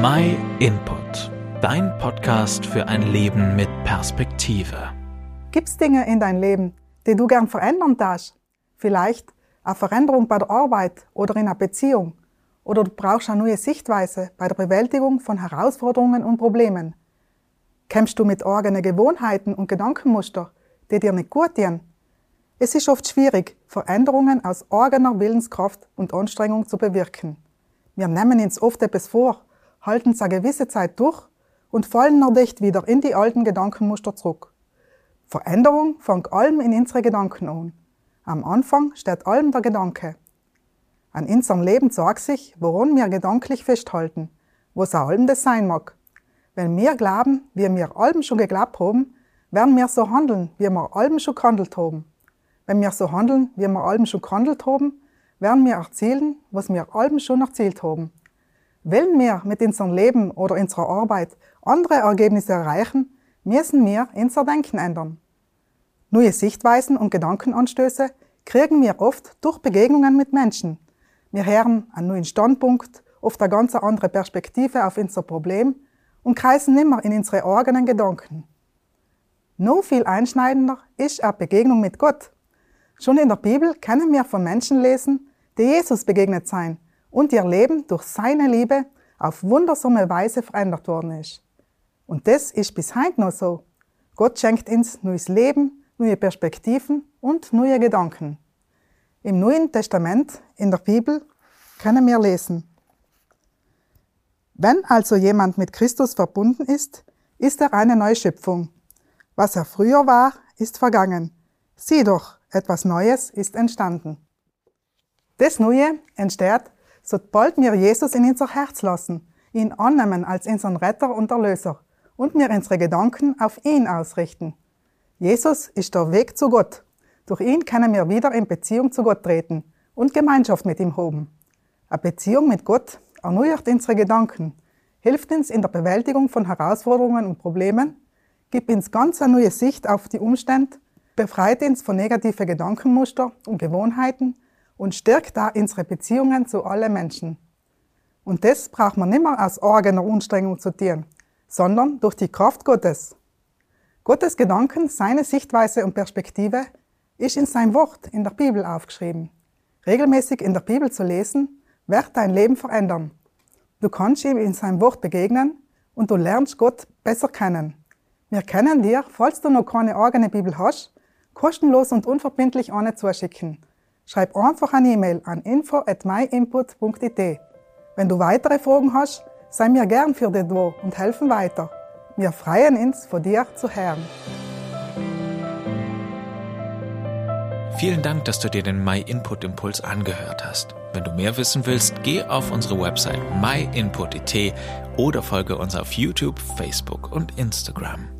My Input, dein Podcast für ein Leben mit Perspektive. Gibt's Dinge in dein Leben, die du gern verändern darfst? Vielleicht eine Veränderung bei der Arbeit oder in einer Beziehung. Oder du brauchst eine neue Sichtweise bei der Bewältigung von Herausforderungen und Problemen. Kämpfst du mit eigenen Gewohnheiten und Gedankenmuster, die dir nicht gut tun? Es ist oft schwierig, Veränderungen aus eigener Willenskraft und Anstrengung zu bewirken. Wir nehmen uns oft etwas vor, halten eine gewisse Zeit durch und fallen dann dicht wieder in die alten Gedankenmuster zurück. Veränderung fängt allem in unsere Gedanken an. Am Anfang steht allem der Gedanke. An unserem Leben sagt sich, woran wir gedanklich festhalten, was auch allem das sein mag. Wenn wir glauben, wie wir allem schon geglaubt haben, werden wir so handeln, wie wir allem schon gehandelt haben. Wenn wir so handeln, wie wir allem schon gehandelt haben, werden wir erzielen, was wir allem schon erzielt haben. Wollen wir mit unserem Leben oder unserer Arbeit andere Ergebnisse erreichen, müssen wir unser Denken ändern. Neue Sichtweisen und Gedankenanstöße kriegen wir oft durch Begegnungen mit Menschen. Wir hören einen neuen Standpunkt, oft eine ganz andere Perspektive auf unser Problem und kreisen nimmer in unsere eigenen Gedanken. Noch viel einschneidender ist eine Begegnung mit Gott. Schon in der Bibel können wir von Menschen lesen, die Jesus begegnet sein und ihr Leben durch seine Liebe auf wundersame Weise verändert worden ist. Und das ist bis heute noch so. Gott schenkt uns neues Leben, neue Perspektiven und neue Gedanken. Im Neuen Testament in der Bibel können wir lesen. Wenn also jemand mit Christus verbunden ist, ist er eine Neuschöpfung. Was er früher war, ist vergangen. Sieh doch, etwas Neues ist entstanden. Das Neue entsteht, sobald wir Jesus in unser Herz lassen, ihn annehmen als unseren Retter und Erlöser und wir unsere Gedanken auf ihn ausrichten. Jesus ist der Weg zu Gott. Durch ihn können wir wieder in Beziehung zu Gott treten und Gemeinschaft mit ihm haben. Eine Beziehung mit Gott erneuert unsere Gedanken, hilft uns in der Bewältigung von Herausforderungen und Problemen, gibt uns ganz eine neue Sicht auf die Umstände befreit uns von negativen Gedankenmuster und Gewohnheiten und stärkt da unsere Beziehungen zu allen Menschen. Und das braucht man nicht mehr aus eigener Anstrengung zu tun, sondern durch die Kraft Gottes. Gottes Gedanken, seine Sichtweise und Perspektive ist in sein Wort in der Bibel aufgeschrieben. Regelmäßig in der Bibel zu lesen, wird dein Leben verändern. Du kannst ihm in seinem Wort begegnen und du lernst Gott besser kennen. Wir können dir, falls du noch keine eigene Bibel hast, kostenlos und unverbindlich eine zuschicken. Schreib einfach eine E-Mail an info at myinput.it. Wenn du weitere Fragen hast, sei mir gern für dich da und helfen weiter. Wir freuen uns, von dir zu hören. Vielen Dank, dass du dir den My Input Impuls angehört hast. Wenn du mehr wissen willst, geh auf unsere Website myinput.it oder folge uns auf YouTube, Facebook und Instagram.